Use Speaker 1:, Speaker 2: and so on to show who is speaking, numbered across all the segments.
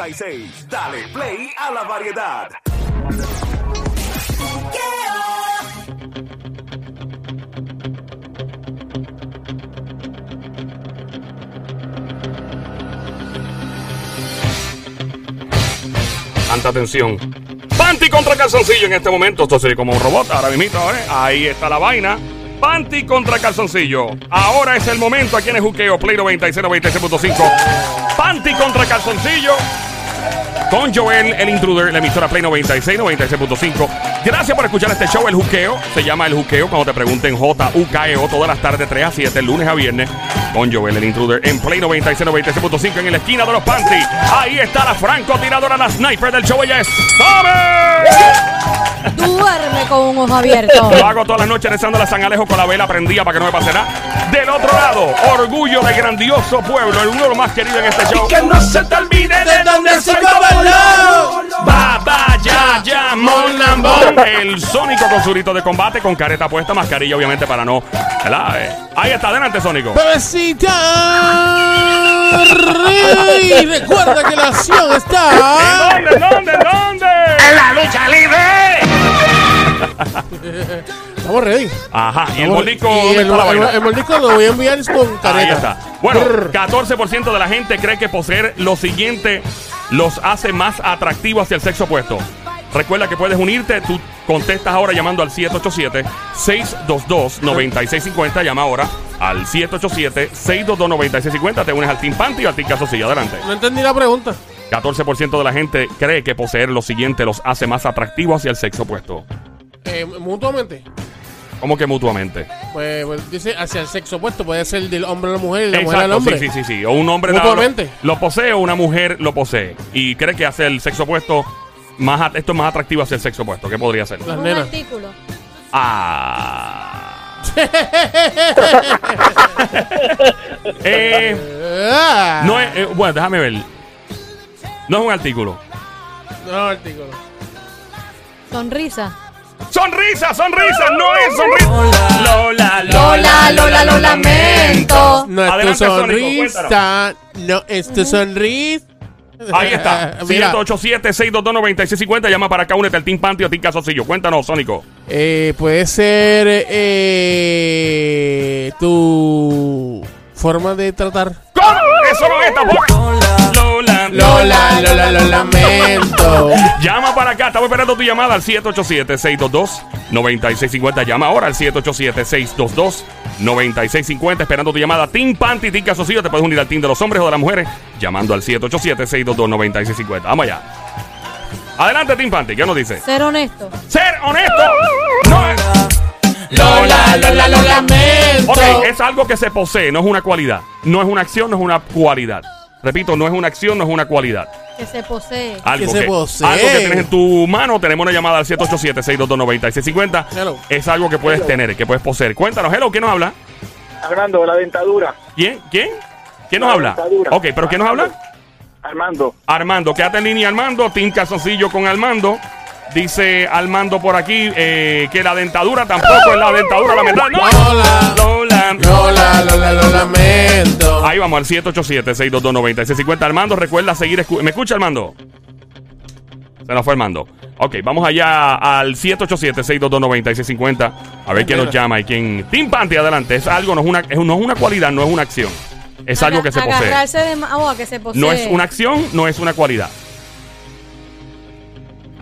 Speaker 1: 96. Dale play a la variedad.
Speaker 2: Tanta atención. Panty contra calzoncillo en este momento. Esto sería como un robot. Ahora mismo, ¿eh? Ahí está la vaina. Panty contra calzoncillo. Ahora es el momento. Aquí en el juqueo Play 96, 96.5. Panty contra calzoncillo. Con Joel, el intruder, la emisora Play 96, 96.5. Gracias por escuchar este show, El Juqueo. Se llama El Juqueo cuando te pregunten J-U-K-E-O todas las tardes, 3 a 7, lunes a viernes. Con Joel, el intruder, en Play 96, 96.5 en la esquina de los panty. Ahí está la francotiradora, la sniper del show. Ella es.
Speaker 3: Duerme con un ojo abierto.
Speaker 2: Lo hago todas las noches rezando a San Alejo con la vela prendida para que no me pase nada. Del otro lado, orgullo de grandioso pueblo, el uno de los más queridos en este show.
Speaker 4: Que no se te olvide de dónde soy gobernador.
Speaker 2: Baba, ya, ya, mon, lambón. El Sónico con su grito de combate, con careta puesta, mascarilla, obviamente, para no. ¿verdad? Eh, Ahí está, adelante, Sónico.
Speaker 5: Bebecita. Rey, recuerda que la acción está.
Speaker 2: ¿Dónde, dónde, dónde?
Speaker 5: Estamos ready.
Speaker 2: Ajá, y el
Speaker 5: Estamos-
Speaker 2: mordisco.
Speaker 5: y
Speaker 2: ¿dónde
Speaker 5: el,
Speaker 2: la
Speaker 5: el- mordisco lo voy a enviar con careta.
Speaker 2: Ahí está. Bueno,
Speaker 5: Brr.
Speaker 2: 14% de la gente cree que poseer lo siguiente los hace más atractivos hacia el sexo opuesto. Recuerda que puedes unirte, tú contestas ahora llamando al 787-622-9650. Llama ahora al 787-622-9650. Te unes al Team Panty y al Team Casosilla. Adelante.
Speaker 5: No entendí la pregunta.
Speaker 2: 14% de la gente cree que poseer lo siguiente los hace más atractivos hacia el sexo opuesto.
Speaker 5: Eh, mutuamente.
Speaker 2: ¿Cómo que mutuamente?
Speaker 5: Pues, pues, dice hacia el sexo opuesto. Puede ser del hombre a la mujer y la mujer al hombre.
Speaker 2: sí, sí, sí, sí. O un hombre nada, lo, lo posee o una mujer lo posee. Y cree que hace el sexo opuesto más esto es más atractivo hacia el sexo opuesto. ¿Qué podría ser?
Speaker 5: Las
Speaker 3: Un
Speaker 5: nenas.
Speaker 3: artículo.
Speaker 2: Ah. Eh,
Speaker 5: Ah.
Speaker 2: no es, eh, bueno, déjame ver. No es un artículo.
Speaker 5: No, artículo.
Speaker 3: Sonrisa.
Speaker 2: Sonrisa, sonrisa, no es sonrisa. Lola,
Speaker 3: Lola, Lola, lo lamento.
Speaker 5: No es
Speaker 2: Adelante,
Speaker 5: tu
Speaker 2: Sónico,
Speaker 5: sonrisa. No es tu sonrisa.
Speaker 2: Ahí está.
Speaker 5: Mira,
Speaker 2: 787-622-9650. Llama para acá, únete al Team Panty o Team Casocillo. Cuéntanos, Sónico.
Speaker 5: eh, puede ser eh, tu forma de tratar.
Speaker 2: ¿Cómo? Eso no es tampoco. Lola,
Speaker 5: Lola, Lola, lo lamento.
Speaker 2: Llama para acá, estamos esperando tu llamada al 787-622-9650. Llama ahora al 787-622-9650. Esperando tu llamada. Team Panty, Team Casocillo. Te puedes unir al team de los hombres o de las mujeres. Llamando al 787-622-9650. Vamos allá. Adelante, Team Panty. ¿Qué nos dice?
Speaker 3: Ser honesto.
Speaker 2: Ser honesto. No es.
Speaker 5: Lola, Lola, lo lamento.
Speaker 2: Ok, es algo que se posee, no es una cualidad. No es una acción, no es una cualidad. Repito, no es una acción, no es una cualidad.
Speaker 3: Que se posee.
Speaker 2: Algo
Speaker 5: se
Speaker 2: que,
Speaker 5: posee.
Speaker 2: algo que tienes en tu mano. Tenemos una llamada al 787-622-9650.
Speaker 5: Hello.
Speaker 2: Es algo que puedes tener, que puedes poseer. Cuéntanos, hello, ¿quién nos habla?
Speaker 6: Hablando de la dentadura.
Speaker 2: ¿Quién? ¿Quién? ¿Quién nos
Speaker 6: La
Speaker 2: habla?
Speaker 6: dentadura.
Speaker 2: Ok, ¿pero quién nos habla?
Speaker 6: Armando.
Speaker 2: Armando, quédate en línea, Armando. Team Calzoncillo con Armando. Dice Armando por aquí eh, que la dentadura tampoco es la dentadura, la verdad. No.
Speaker 5: Lola.
Speaker 2: Lola.
Speaker 5: Lola, Lola, lo lamento.
Speaker 2: Ahí vamos al 787-622-9650. Armando, recuerda seguir. escu- ¿Me escucha, Armando? Se nos fue Armando. Ok, vamos allá al 787-622-9650. A ver quién nos llama y quién. Team Panty, adelante. Es algo, no es, una, es- no es una cualidad, no es una acción. Es algo que se posee.
Speaker 3: De oh, que se posee.
Speaker 2: No es una acción, no es una cualidad.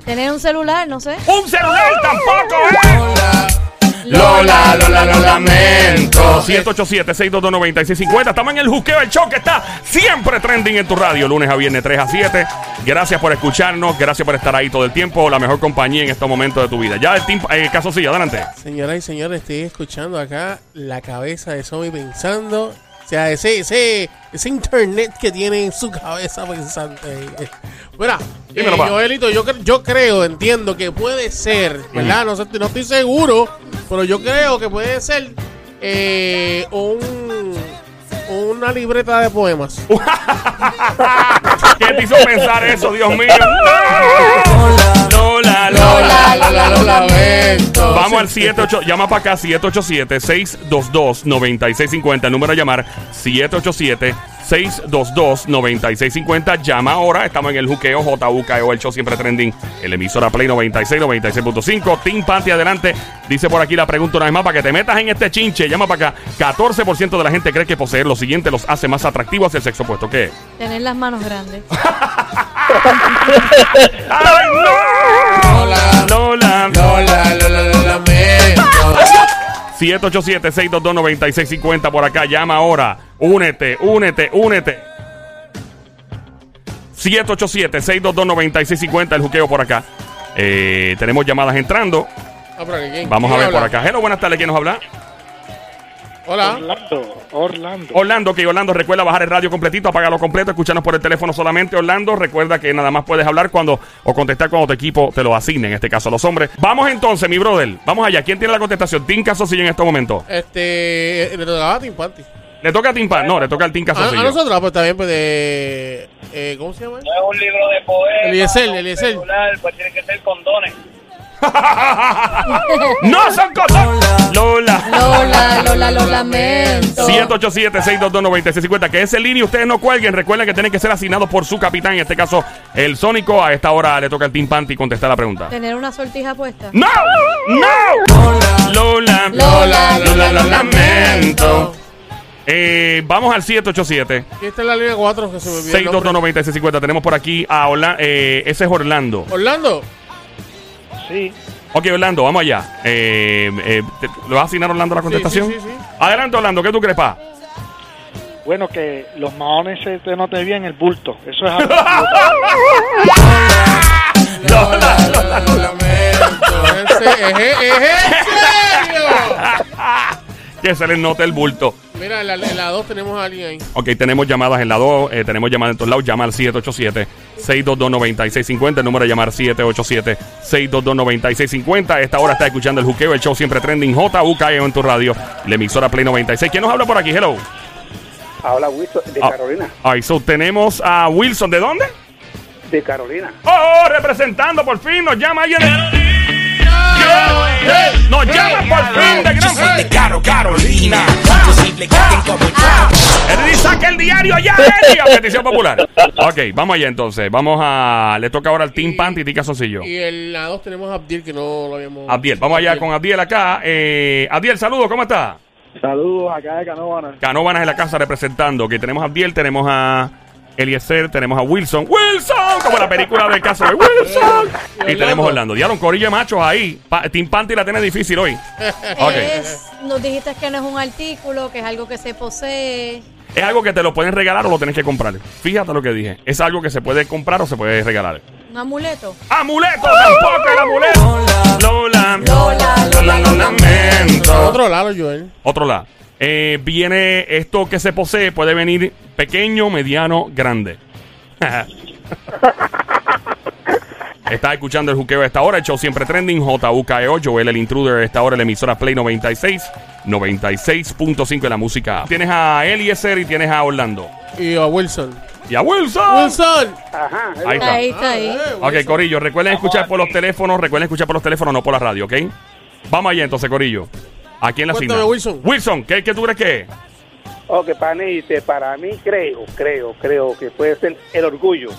Speaker 3: Tener un celular, no sé.
Speaker 2: ¡Un celular tampoco, eh!
Speaker 5: Lola, Lola, lo lamento.
Speaker 2: 787-622-9650. Estamos en el juqueo, el show que está siempre trending en tu radio, lunes a viernes 3 a 7. Gracias por escucharnos, gracias por estar ahí todo el tiempo. La mejor compañía en estos momentos de tu vida. Ya el team, eh, caso sí, adelante.
Speaker 5: Señoras y señores, estoy escuchando acá la cabeza de Zombie pensando. O sea, ese, ese, ese internet que tiene en su cabeza pensante. Mira, eh. Joelito, yo, yo creo, entiendo que puede ser, ¿verdad? No, no estoy seguro, pero yo creo que puede ser eh, un, una libreta de poemas.
Speaker 2: ¿Qué te hizo pensar eso, Dios mío? Lola, Lola,
Speaker 3: Lola, Lola,
Speaker 5: Lola, lo lamento.
Speaker 2: Vamos al 78, llama para acá 787-622-9650. El número a llamar 787-622-9650. Llama ahora. Estamos en el juqueo JUKEO, el show siempre trending. El emisora Play 96, 96.5. Team Panty adelante. Dice por aquí la pregunta una vez más para que te metas en este chinche. Llama para acá. 14% de la gente cree que poseer lo siguiente los hace más atractivos hacia el sexo opuesto. ¿Qué?
Speaker 3: Tener las manos grandes.
Speaker 2: ¡Ay, no!
Speaker 5: Lola.
Speaker 2: Lola.
Speaker 5: Lola, Lola, lo lamento.
Speaker 2: 787-622-9650 por acá. Llama ahora. Únete, únete, únete. 787-622-9650. El juqueo por acá. Eh, tenemos llamadas entrando.
Speaker 5: Ah, por aquí, ¿quién-
Speaker 2: Vamos a ver por acá. Hello, buenas tardes. ¿Quién nos habla?
Speaker 5: Hola.
Speaker 6: Orlando, Orlando.
Speaker 2: Orlando, que Orlando recuerda bajar el radio completito, apagarlo completo, escucharnos por el teléfono solamente. Orlando, recuerda que nada más puedes hablar cuando o contestar cuando tu equipo te lo asigne, en este caso los hombres. Vamos entonces, mi brother. Vamos allá. ¿Quién tiene la contestación? Team Casosillo en este momento.
Speaker 5: Este. Le tocaba a Tim Panty.
Speaker 2: ¿Le toca a No, le toca al Team
Speaker 5: A, a nosotros, pues está bien, pues de. Eh, ¿Cómo se llama?
Speaker 7: No es un libro de poemas.
Speaker 5: Eliezer,
Speaker 7: no es un
Speaker 5: Eliezer.
Speaker 7: celular, Pues tiene que ser condones.
Speaker 2: ¡No son cosas! Lola.
Speaker 3: Lola, Lola, lo lamento.
Speaker 2: 787-622-9650. Que ese línea ustedes no cuelguen. Recuerden que tienen que ser asignados por su capitán. En este caso, el Sónico. A esta hora le toca al Team Panty contestar la pregunta.
Speaker 3: Tener una sortija puesta.
Speaker 2: ¡No! ¡No! Lola.
Speaker 3: Lola,
Speaker 2: Lola, lo lamento. Eh, vamos al 787.
Speaker 5: Aquí está en la línea 4 que se me olvidó. el nombre.
Speaker 2: 622-9650. Tenemos por aquí a Orlando. ese es Orlando.
Speaker 5: Orlando.
Speaker 6: Sí.
Speaker 2: Ok, Orlando, vamos allá. Eh, eh, te- ¿Le vas a asignar a Orlando la contestación?
Speaker 5: sí, sí, sí.
Speaker 2: Adelante, Orlando. ¿Qué tú crees, pa?
Speaker 6: Bueno, que los maones se te note bien el bulto. Eso es algo.
Speaker 5: Lola, Lola, lo lamento. Ese, es, es en serio.
Speaker 2: que se les note el bulto.
Speaker 5: Mira, en la, en la 2 tenemos a alguien ahí.
Speaker 2: Ok, tenemos llamadas en la 2, eh, tenemos llamadas en todos lados. Llama al 787-622-9650. El número de llamar 787-622-9650. A esta hora está escuchando el juqueo, el show siempre trending. JUKEO en tu radio, la emisora Play 96. ¿Quién nos habla por aquí? Hello.
Speaker 6: Habla Wilson de
Speaker 2: Ah.
Speaker 6: Carolina.
Speaker 2: Ahí, so tenemos a Wilson. ¿De dónde?
Speaker 6: De Carolina.
Speaker 2: Oh, representando por fin, nos llama alguien. Nos llama por fin de gran
Speaker 4: Caro, Carolina. Imposible que tenga
Speaker 2: Él dice, saca el diario ya, Eddie, a petición popular. Ok, vamos allá entonces. Vamos a. Le toca ahora al Team Panty y Tica Soncillo.
Speaker 5: Y en la 2 tenemos a Abdiel, que no lo habíamos.
Speaker 2: Abdiel, vamos allá con Abdiel acá. Eh, Abdiel, saludos, ¿cómo está?
Speaker 6: Saludos acá de Canóvana.
Speaker 2: Canóbanas en la casa representando. Que tenemos a Abdiel, tenemos a Eliezer, tenemos a Wilson. ¡Wilson! Como la película del caso de Wilson. Y tenemos a Orlando. Diablo, un corillo de machos ahí. Pa- Team Panty la tiene difícil hoy. Ok.
Speaker 3: Es, nos dijiste que no es un artículo, que es algo que se posee.
Speaker 2: Es algo que te lo pueden regalar o lo tienes que comprar. Fíjate lo que dije. Es algo que se puede comprar o se puede regalar.
Speaker 3: Un amuleto.
Speaker 2: ¡Amuleto! ¡Tampoco el amuleto! Lola.
Speaker 3: Lola,
Speaker 2: Lola, lo lamento.
Speaker 5: Otro lado, Joel.
Speaker 2: Otro lado. Eh, viene esto que se posee, puede venir pequeño, mediano, grande. Estás escuchando el juqueo a esta hora, el show siempre trending, JUKEO, Joel el intruder a esta hora, la emisora Play 96, 96.5 en la música. Tienes a Eliezer y tienes a Orlando.
Speaker 5: Y a Wilson.
Speaker 2: Y a Wilson.
Speaker 5: Wilson.
Speaker 6: Ajá.
Speaker 2: Ahí está.
Speaker 3: Ahí está ahí.
Speaker 5: Eh,
Speaker 2: Ok. Corillo, recuerden escuchar por los teléfonos, recuerden escuchar por los teléfonos, no por la radio, ¿ok? Vamos allá entonces, Corillo. Aquí en la cima.
Speaker 5: Wilson.
Speaker 2: Wilson, ¿qué, qué tú crees que es?
Speaker 6: Ok, panite, para mí creo, creo, creo que puede ser el orgullo.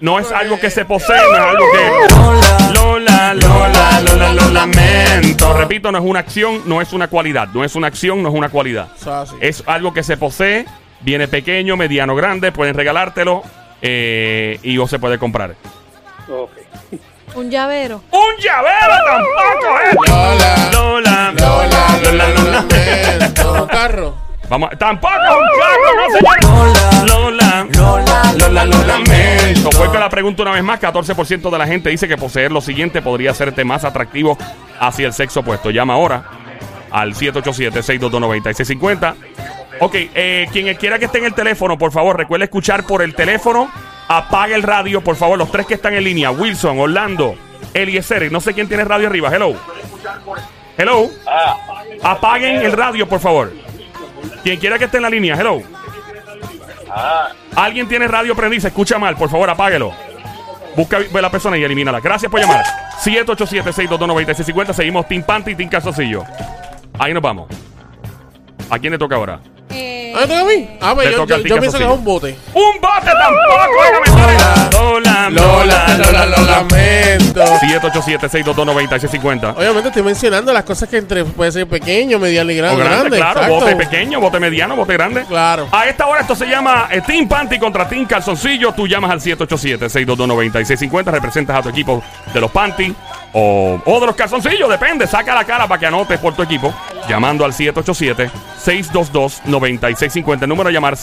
Speaker 2: No es algo que se posee, no es algo que. Lola, Lola, Lola, lo lamento. Repito, no es una acción, no es una cualidad. No es una acción, no es una cualidad.
Speaker 5: Es
Speaker 2: algo que se posee, viene pequeño, mediano, grande, pueden regalártelo eh, y o se puede comprar.
Speaker 6: Ok.
Speaker 3: Un llavero.
Speaker 2: ¡Un llavero tampoco, eh!
Speaker 5: Lola.
Speaker 2: Lola,
Speaker 5: Lola,
Speaker 2: Lola, lo lamento.
Speaker 5: Un carro.
Speaker 2: Vamos, tampoco es un carro, no. Lola, Lola, Lola, lo lamento. Vuelvo a la pregunta una vez más: 14% de la gente dice que poseer lo siguiente podría hacerte más atractivo hacia el sexo opuesto. Llama ahora al 787-622-9650. Ok, eh, quien quiera que esté en el teléfono, por favor, recuerde escuchar por el teléfono. Apaga el radio, por favor. Los tres que están en línea: Wilson, Orlando, Eliezer. No sé quién tiene radio arriba. Hello. Hello. Apaguen el radio, por favor. Quien quiera que esté en la línea, hello. Alguien tiene radio prendida, se escucha mal, por favor, apáguelo. Busca ve la persona y elimínala. Gracias por llamar. 787-622-9650. Seguimos Team Panty y Team Calzoncillo. Ahí nos vamos. ¿A quién le toca ahora?
Speaker 5: ¿Ah, ¿me toca a mí? Ah, pues yo,
Speaker 2: toca
Speaker 5: yo,
Speaker 2: ti,
Speaker 5: yo pienso que es un bote.
Speaker 2: ¡Un bote tampoco! Óigame, Lola,
Speaker 5: Lola, Lola, lo lamento.
Speaker 2: 787-622-9650.
Speaker 5: Obviamente estoy mencionando las cosas que entre puede ser pequeño, mediano y
Speaker 2: O
Speaker 5: grande.
Speaker 2: grande, claro.
Speaker 5: exacto.
Speaker 2: Bote pequeño, bote mediano, bote grande.
Speaker 5: Claro.
Speaker 2: A esta hora esto se llama eh, Team Panty contra Team Calzoncillo. Tú llamas al 787-622-9650. Representas a tu equipo de los Panty o, o de los calzoncillos. Depende. Saca la cara para que anotes por tu equipo. Llamando al 787-622-9650. El número a llamar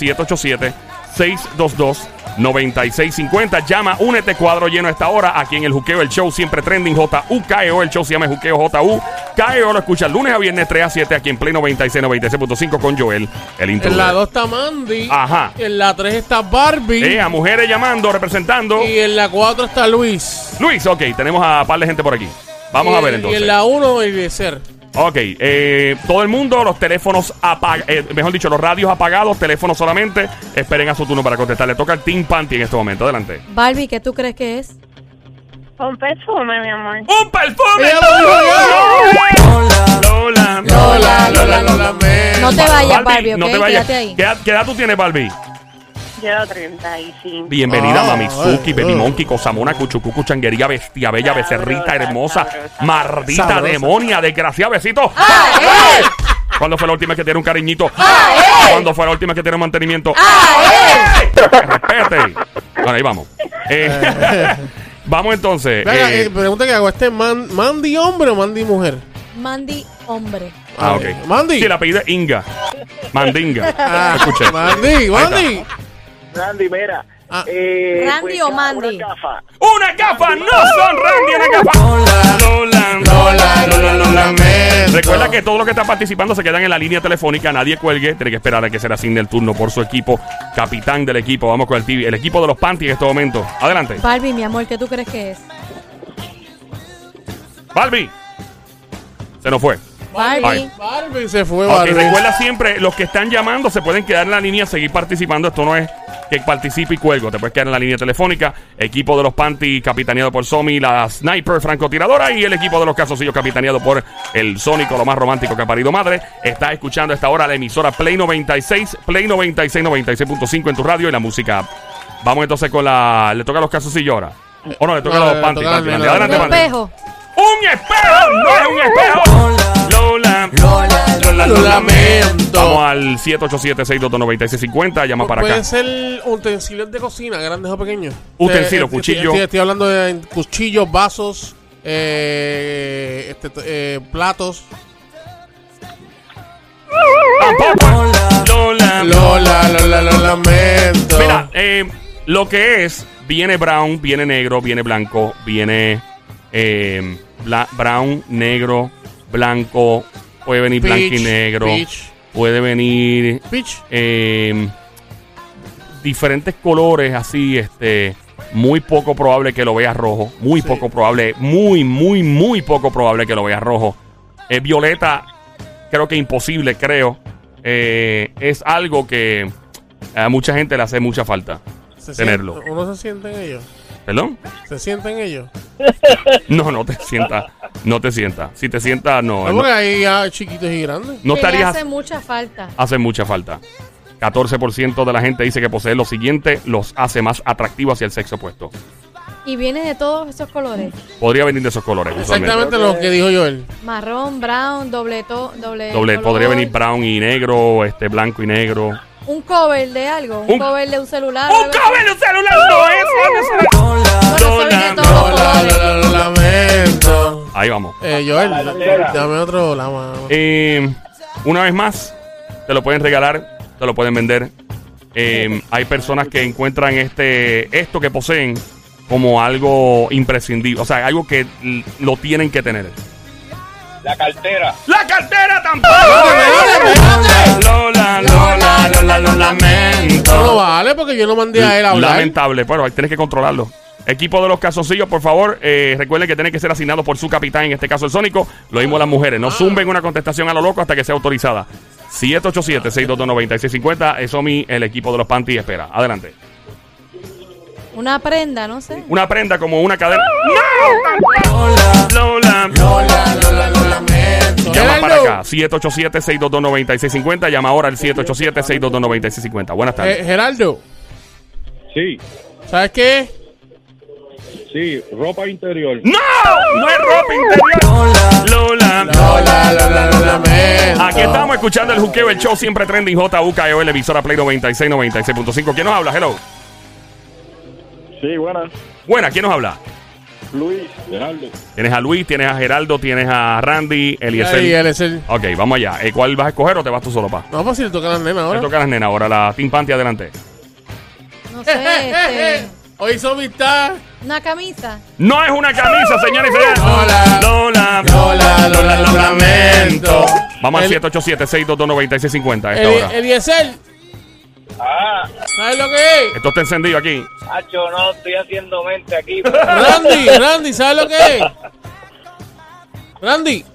Speaker 2: 787-622-9650. Llama, únete cuadro lleno a esta hora. Aquí en el Juqueo, el show siempre trending. JUKEO, el show se llama Juqueo JU. KEO lo escucha lunes a viernes 3 a 7 aquí en Play 96, 96.5 con Joel, el intro.
Speaker 5: En la 2 está Mandy.
Speaker 2: Ajá.
Speaker 5: En la 3 está Barbie.
Speaker 2: Eh, a mujeres llamando, representando.
Speaker 5: Y en la 4 está Luis.
Speaker 2: Luis, ok, tenemos a par de gente por aquí. Vamos
Speaker 5: Y
Speaker 2: a ver
Speaker 5: en-
Speaker 2: entonces.
Speaker 5: Y en la 1 Eliezer.
Speaker 2: Ok, eh, todo el mundo, los teléfonos apagados, mejor dicho, los radios apagados, teléfonos solamente. Esperen a su turno para contestar. Le toca al Team Panty en este momento. Adelante.
Speaker 3: Barbie, ¿qué tú crees que es?
Speaker 8: Un perfume, mi amor.
Speaker 2: ¡Un perfume! Lola,
Speaker 5: Lola, Lola, lo lamento.
Speaker 3: No te vayas, Barbie, ¿ok?
Speaker 2: no te vayas.
Speaker 3: Quédate ahí.
Speaker 2: ¿Qué, edad- qué edad tú tienes, Barbie?
Speaker 8: Yo 35.
Speaker 2: Bienvenida,
Speaker 5: Ah,
Speaker 2: Mamizuki,
Speaker 5: ay,
Speaker 2: Baby
Speaker 5: ay.
Speaker 2: Monkey, Cosamona, Cuchucucu, Changuería, Bestia Bella,
Speaker 8: Sabrosa,
Speaker 2: Becerrita, Hermosa,
Speaker 8: sabrosa.
Speaker 2: Mardita,
Speaker 5: Sabrosa.
Speaker 2: Demonia, Desgraciada, Besito.
Speaker 3: ¡Ah, él!
Speaker 2: ¿Cuándo fue la última que dieron un cariñito?
Speaker 3: ¡Ah, él!
Speaker 2: ¿Cuándo fue la última que te dieron mantenimiento?
Speaker 3: ¡Ah, él!
Speaker 2: Respete. Bueno, ahí vamos. Eh, vamos entonces.
Speaker 5: Venga,
Speaker 2: eh,
Speaker 5: eh, pregunta que hago. ¿Este es Man- Mandy hombre o Mandy mujer?
Speaker 3: Mandy, hombre.
Speaker 2: ah, ok.
Speaker 5: Mandy.
Speaker 2: Sí, el apellido es Inga. Mandinga.
Speaker 5: Ah,
Speaker 2: Escuché.
Speaker 5: Mandy, Mandy.
Speaker 6: Randy, mira.
Speaker 5: Ah.
Speaker 6: eh,
Speaker 3: ¿Randy o
Speaker 6: una
Speaker 3: Mandy?
Speaker 6: gafa.
Speaker 2: ¡Una gafa! ¡No son Randy! ¡Una gafa! Lola,
Speaker 5: Lola, Lola, lo lamento.
Speaker 2: Recuerda que todos los que están participando se quedan en la línea telefónica, nadie cuelgue, tiene que esperar a que se le asigne el turno por su equipo, capitán del equipo. Vamos con el TV, el equipo de los Panty en este momento. Adelante.
Speaker 3: Barbie, mi amor, ¿qué tú crees que es?
Speaker 2: Barbie. Se nos fue.
Speaker 3: Barbie.
Speaker 5: Barbie se fue, Barbie.
Speaker 2: recuerda siempre, los que están llamando se pueden quedar en la línea, seguir participando. Esto no es que participe y cuelgo. Te puedes quedar en la línea telefónica. Equipo de los Panty capitaneado por Somi, la Sniper francotiradora y el equipo de los Casosillos capitaneado por el Sónico, lo más romántico que ha parido madre. Está escuchando a esta hora la emisora Play 96, Play 96, 96.5 en tu radio y la música. app. Vamos entonces con la... ¿Le toca a los Casosillos ahora? ¿O no? Le toca
Speaker 5: No,
Speaker 2: a los Panty. Adelante,
Speaker 3: Un
Speaker 2: Panty.
Speaker 3: espejo.
Speaker 2: ¡Un espejo! ¡No es un espejo! Lola, Lola,
Speaker 5: Lo lamento.
Speaker 2: Vamos al 787-622-9650. Llama para acá.
Speaker 5: ser utensilios de cocina, grandes o pequeños.
Speaker 2: Utensilios,
Speaker 5: Eh,
Speaker 2: cuchillo.
Speaker 5: Estoy, estoy hablando de cuchillos, vasos, eh, este, eh, platos.
Speaker 2: Tampoco. Lola.
Speaker 5: Lola, Lola, lo lamento.
Speaker 2: Mira, eh, lo que es, viene brown, viene negro, viene blanco, viene eh, bla- brown, negro, blanco, puede venir
Speaker 5: Peach,
Speaker 2: blanco y negro,
Speaker 5: peach.
Speaker 2: puede venir
Speaker 5: Peach.
Speaker 2: eh, diferentes colores así, este, muy poco probable que lo veas rojo, muy
Speaker 5: Sí.
Speaker 2: poco probable, muy, muy, muy poco probable que lo veas rojo. Eh, violeta, creo que imposible, creo. Eh, es algo que a mucha gente le hace mucha falta.
Speaker 5: Se
Speaker 2: tenerlo.
Speaker 5: siente- uno se siente en ellos.
Speaker 2: ¿Perdón?
Speaker 5: Se siente en ellos.
Speaker 2: No, no te sienta, no te sienta. Si te sienta, no,
Speaker 5: No,
Speaker 2: no,
Speaker 5: porque hay ah, chiquitos y grandes.
Speaker 2: no estarías,
Speaker 3: hace mucha falta.
Speaker 2: hace mucha falta. 14% de la gente dice que poseer lo siguiente los hace más atractivos hacia el sexo opuesto.
Speaker 3: Y viene de todos esos colores.
Speaker 2: Podría venir de esos colores.
Speaker 5: Exactamente lo que dijo Joel.
Speaker 3: Marrón, brown, doble to, doble,
Speaker 2: Doble,
Speaker 3: color.
Speaker 2: podría venir brown y negro, este blanco y negro.
Speaker 3: Un cover de algo, un,
Speaker 2: Un-
Speaker 3: cover de un celular.
Speaker 2: ¡Un cover de un celular! ¡No es!
Speaker 5: Lamento.
Speaker 2: Ahí vamos.
Speaker 5: Eh, Joel, dame otro la mano.
Speaker 2: Eh, una vez más, te lo pueden regalar, te lo pueden vender. Eh, hay personas que encuentran este esto que poseen como algo imprescindible, o sea, algo que lo tienen que tener.
Speaker 7: La cartera.
Speaker 2: ¡La cartera tampoco! Lola, Lola, Lola, lo
Speaker 5: No lo
Speaker 2: lamento.
Speaker 5: vale porque yo no mandé a él a hablar.
Speaker 2: Lamentable, pero ahí tienes que controlarlo. Equipo de los calzoncillos, por favor, eh, recuerden que tienen que ser asignados por su capitán, en este caso el Sónico. Lo mismo las mujeres. No zumben una contestación a lo loco hasta que sea autorizada. 787-622-9650. Eso mi, el equipo de los Panty espera. Adelante.
Speaker 3: Una prenda, no sé.
Speaker 2: Una prenda como una cadena. ¡No! Lola.
Speaker 5: Lola, Lola.
Speaker 2: Llama para acá. 787-622-9650. Llama ahora al 787-622-9650. Buenas tardes.
Speaker 5: eh, Gerardo,
Speaker 7: Sí,
Speaker 5: ¿sabes qué?
Speaker 7: sí, ropa interior.
Speaker 2: ¡No! ¡No es ropa interior! Lola.
Speaker 5: Lola, Lola, lo lamento.
Speaker 2: Aquí estamos escuchando el juqueo, el show siempre trending JUKEO, el emisora Play 96, 96.5. ¿Quién nos habla? Hello.
Speaker 7: Sí, buenas.
Speaker 2: Buena, ¿quién nos habla?
Speaker 7: Luis, Gerardo.
Speaker 2: Tienes a Luis, tienes a Geraldo, tienes a Randy, Eliezer.
Speaker 5: Ahí, él es el...
Speaker 2: Ok, vamos allá. Eh, ¿Cuál vas a escoger o te vas tú solo, pa?
Speaker 5: No, pues si le toca a las nenas ahora.
Speaker 2: toca a las nenas ahora, la Team Panty adelante.
Speaker 3: No sé, este,
Speaker 5: Hoy hizo amistad.
Speaker 3: una camisa.
Speaker 2: No es una camisa, señores y señores.
Speaker 5: Lola.
Speaker 2: Lola.
Speaker 5: Lola, Lola, lo lamento.
Speaker 2: Vamos al
Speaker 5: El-
Speaker 2: 787-622-9650 a esta
Speaker 5: Eli-
Speaker 2: hora.
Speaker 5: Eliezer,
Speaker 7: Ah,
Speaker 5: ¿sabes lo que es?
Speaker 2: Esto está encendido aquí.
Speaker 7: Hacho, no estoy haciendo mente aquí.
Speaker 5: Randy, Randy, ¿sabes lo que es? Randy,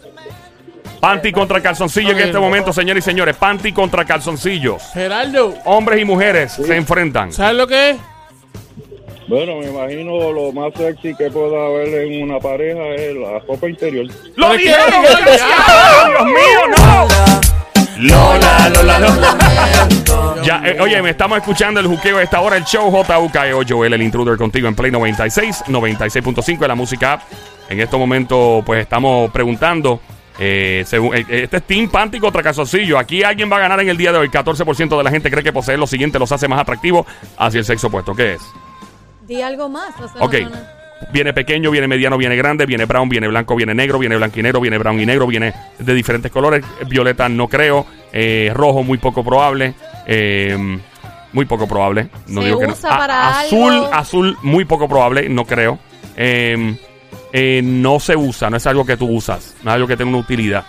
Speaker 2: Panty contra calzoncillo en este momento, señores y señores. Panty contra calzoncillos.
Speaker 5: Gerardo,
Speaker 2: Hombres y mujeres se enfrentan.
Speaker 5: ¿sabes lo que es?
Speaker 7: Bueno, me imagino lo más sexy que pueda haber en una pareja es la ropa interior.
Speaker 2: ¡Lo dijeron! ¡Dios mío, no! Lola, Lola, Lola. Ya, eh, oye, me estamos escuchando el juqueo a esta hora, el show JUKEO, Joel, el intruder contigo en Play 96, 96.5 de la música. En estos momentos, pues estamos preguntando. eh, según, eh, este es Team Panty contra. Aquí alguien va a ganar en el día de hoy. 14% de la gente cree que poseer lo siguiente los hace más atractivos hacia el sexo opuesto. ¿Qué es?
Speaker 3: Di algo más. O sea,
Speaker 2: Ok.
Speaker 3: no, no, no.
Speaker 2: Viene pequeño, viene mediano, viene grande, viene brown, viene blanco, viene negro, viene blanquinero, viene brown y negro, viene de diferentes colores. Violeta no creo. eh, rojo muy poco probable. Eh, muy poco probable. No
Speaker 3: Se
Speaker 2: digo que no.
Speaker 3: usa para
Speaker 2: azul,
Speaker 3: algo.
Speaker 2: azul muy poco probable, no creo. Eh, eh, no se usa, no es algo que tú usas, no es algo que tenga una utilidad.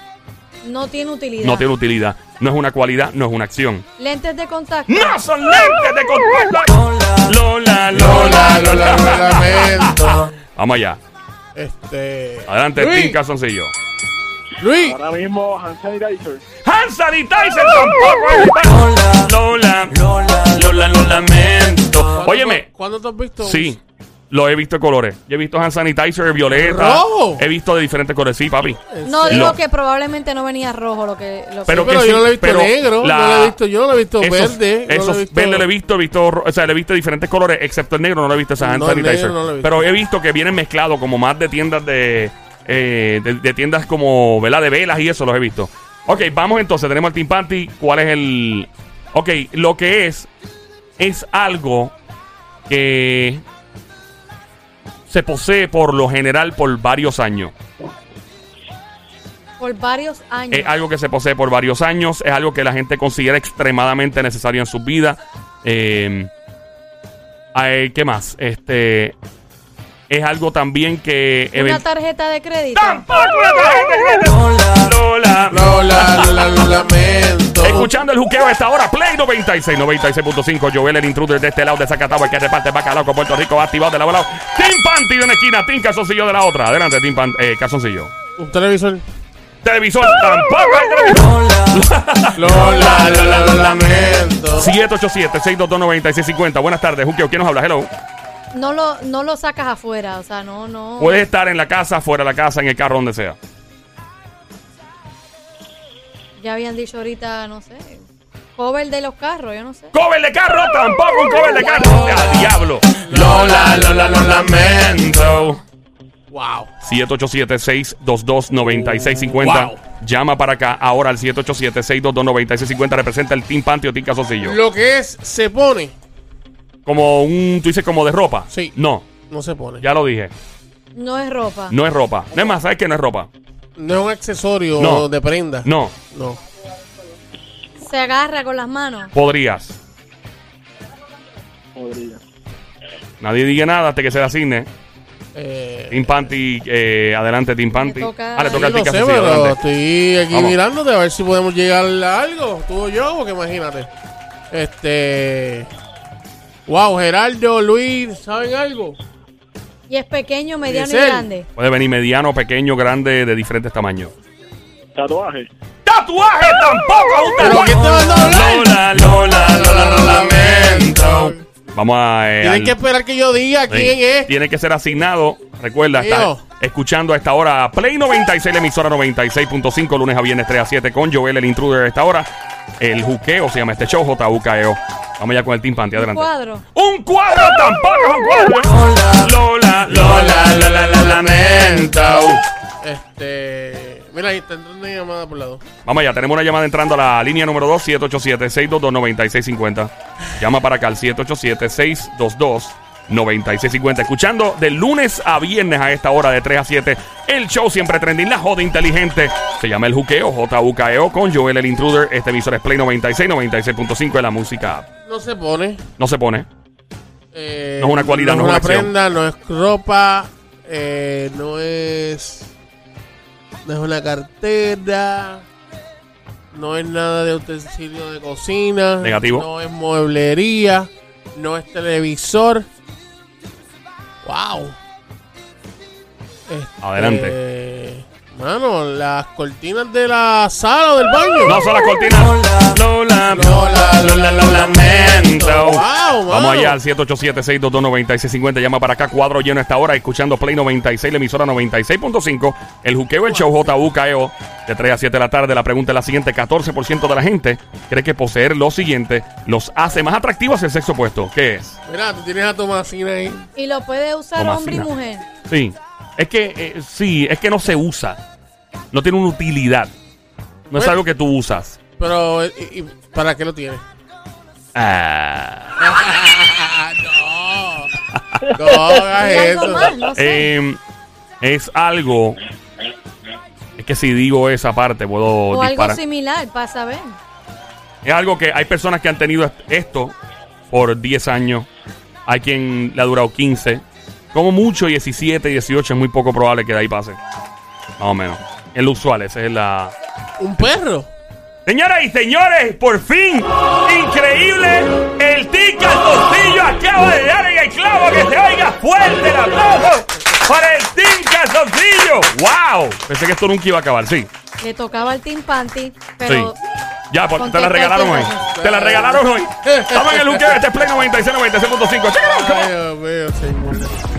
Speaker 3: No tiene utilidad.
Speaker 2: No tiene utilidad. No es una cualidad, no es una acción.
Speaker 3: Lentes de contacto.
Speaker 2: ¡No son lentes de contacto! Lola, Lola,
Speaker 5: Lola,
Speaker 2: Lola.
Speaker 5: Lola, lo lamento.
Speaker 2: Vamos allá.
Speaker 5: Este.
Speaker 2: Adelante,
Speaker 5: Luis,
Speaker 2: Calzoncillo.
Speaker 5: Luis,
Speaker 7: Ahora mismo, hand sanitizer.
Speaker 2: Hand sanitizer tampoco Lola, Lola, Lola, lo lamento. Óyeme,
Speaker 5: ¿cuándo te has visto?
Speaker 2: sí, lo he visto de colores. Yo he visto hand sanitizer violeta.
Speaker 5: ¿Rojo?
Speaker 2: He visto de diferentes colores, sí, papi.
Speaker 3: No digo
Speaker 2: Lo-
Speaker 3: que probablemente no venía rojo lo que. Lo
Speaker 2: Pero
Speaker 3: que
Speaker 5: Pero
Speaker 2: que
Speaker 5: yo
Speaker 2: sí,
Speaker 5: no lo he visto
Speaker 2: pero
Speaker 5: negro,
Speaker 2: la-
Speaker 5: no lo he visto, yo no lo he visto
Speaker 2: Esos,
Speaker 5: verde. no lo he
Speaker 2: esos
Speaker 5: visto-
Speaker 2: verde lo he visto, he visto, ro- o sea, le he visto diferentes colores, excepto el negro, no lo he visto esa hand
Speaker 5: No, el negro
Speaker 2: sanitizer.
Speaker 5: no lo he visto.
Speaker 2: Pero he visto que vienen mezclados como más de tiendas de, eh, de, de tiendas como, ¿verdad? De velas y eso los he visto. Ok, vamos entonces, tenemos el Team Panty. ¿Cuál es el...? Ok, lo que es, es algo que se posee por lo general por varios años.
Speaker 3: por varios años.
Speaker 2: Es algo que se posee por varios años. Es algo que la gente considera extremadamente necesario en su vida. Eh, ¿Qué más? Este. Es algo también que.
Speaker 3: Una tarjeta de crédito.
Speaker 2: ¡Tampoco una tarjeta de crédito! Lola.
Speaker 5: Lola, Lola, lo lamento.
Speaker 2: Escuchando el juqueo a esta hora, Play 96, 96.5. Joel, el intruder de este lado de Zacatau, el que reparte bacalao con Puerto Rico, activado de la lado. Team Panty de una esquina, Team Calzoncillo de la otra. Adelante, Team Pan, eh, Calzoncillo.
Speaker 5: Un televisor.
Speaker 2: Televisor, tampoco hay televisor.
Speaker 5: Lola, Lola, lo lamento.
Speaker 2: 787-622-9650. Buenas tardes, Juqueo. ¿Quién nos habla? Hello.
Speaker 3: No lo, no lo sacas afuera, o sea, no, no.
Speaker 2: Puedes estar en la casa, fuera de la casa, en el carro, donde sea.
Speaker 3: Ya habían dicho ahorita, no sé. Cover de los carros, yo no sé.
Speaker 2: ¡Cover de carro! ¡Tampoco un cover de carro! ¡A diablo! Lola, Lola, lo lamento.
Speaker 5: Wow.
Speaker 2: 787-622-9650.
Speaker 5: Wow.
Speaker 2: Llama para acá ahora al 787-622-9650. Representa el Team Panty o Team Calzoncillo.
Speaker 5: Lo que es, se pone,
Speaker 2: Como un, tú dices, como de ropa.
Speaker 5: Sí.
Speaker 2: No,
Speaker 5: no se pone.
Speaker 2: ya lo dije.
Speaker 3: No es ropa.
Speaker 2: No es ropa. No es más, ¿sabes que no es ropa?
Speaker 5: No es un accesorio
Speaker 2: No.
Speaker 5: de prenda.
Speaker 2: No,
Speaker 5: No.
Speaker 3: Se agarra con las manos.
Speaker 2: podrías. Nadie diga nada hasta que se le asigne.
Speaker 5: Eh,
Speaker 2: Team Panty, eh, adelante, Team Panty.
Speaker 3: toca-
Speaker 2: Ah, le toca
Speaker 5: sí,
Speaker 2: al
Speaker 5: no sé,
Speaker 2: Calzoncillo,
Speaker 5: pero
Speaker 2: adelante.
Speaker 5: estoy aquí
Speaker 2: Vamos.
Speaker 5: mirándote a ver si podemos llegar a algo. Tú o yo, porque imagínate. Este. Wow, Gerardo, Luis, ¿saben algo?
Speaker 3: Y es pequeño, mediano y grande.
Speaker 2: Puede venir mediano, pequeño, grande, de diferentes tamaños.
Speaker 7: Tatuaje.
Speaker 2: ¡Tatuaje tampoco! un
Speaker 5: ¿Pero te a hablar?
Speaker 2: Lola, Lola, Lola, lo lamento. Vamos a. eh,
Speaker 5: Tienen
Speaker 2: al-
Speaker 5: que esperar que yo diga
Speaker 2: Sí.
Speaker 5: quién es.
Speaker 2: Tiene que ser asignado. Recuerda, está escuchando a esta hora Play 96, la emisora 96.5, lunes a viernes 3 a 7 con Joel, el intruder a esta hora. El juqueo se llama este show, JUKEO. Vamos ya con el Team Panty, adelante.
Speaker 3: cuadro.
Speaker 2: ¡Un cuadro! ¡Tampoco es un cuadro! Lola, Lola, Lola, Lola, lamento.
Speaker 5: Este. Mira, ahí está entrando una llamada por lado.
Speaker 2: Vamos allá, tenemos una llamada entrando a la línea número 2, 787-622-9650. Llama para acá al 787-622-9650. Escuchando de lunes a viernes a esta hora de 3 a 7. El show siempre trending, la joda inteligente. Se llama El Juqueo, J-U-K-E-O, con Joel el Intruder. Este emisor es Play 96, 96.5 de la música.
Speaker 5: No se pone.
Speaker 2: No se pone.
Speaker 5: eh,
Speaker 2: No es una cualidad, no
Speaker 5: no
Speaker 2: es una
Speaker 5: una prenda, no es ropa, eh, no es. No es una cartera. No es nada de utensilio de cocina.
Speaker 2: Negativo.
Speaker 5: No es mueblería. No es televisor. ¡Wow! Este,
Speaker 2: Adelante.
Speaker 5: Mano, las cortinas de la sala o del baño.
Speaker 2: No son las cortinas. Lola, Lola, Vamos allá al 787-622-9650. Llama para acá, cuadro lleno a esta hora, escuchando Play 96, la emisora 96.5. El juqueo, el show JUKEO, de 3 a 7 de la tarde. La pregunta es la siguiente: 14% de la gente cree que poseer lo siguiente los hace más atractivos el sexo opuesto. ¿Qué es?
Speaker 5: Mira, tú tienes a Tomasina ahí.
Speaker 3: Y lo puede usar
Speaker 2: Tomasina.
Speaker 3: hombre y mujer.
Speaker 2: Sí. Es que, eh, sí, es que no se usa. No tiene una utilidad. No es algo que tú usas.
Speaker 5: Pero, eh, y- y ¿para qué lo tienes?
Speaker 2: Ah.
Speaker 5: No hagas
Speaker 3: ¿Y algo
Speaker 5: eso.
Speaker 3: más? No sé.
Speaker 2: Eh, es algo. Es que si digo esa parte, puedo
Speaker 3: o algo similar, para saber.
Speaker 2: Es algo que hay personas que han tenido est- esto por 10 años. Hay quien le ha durado 15. Como mucho 17, 18. Es muy poco probable que de ahí pase. Más o menos. Es lo usual, esa es la.
Speaker 5: ¿Un perro?
Speaker 2: Señoras y señores, por fin, increíble, el Team Calzoncillo acaba de dar en el clavo que se oiga fuerte el aplauso para el Team Calzoncillo. ¡Wow! Pensé que esto nunca iba a acabar, sí.
Speaker 3: Le tocaba al Team Panty, pero
Speaker 2: Sí. Ya, pues, te la regalaron hoy. Te la regalaron hoy. Estamos en el Luque, este es Play 96, 96.5. Check it out, come on.
Speaker 5: Ay, Dios mío, señor.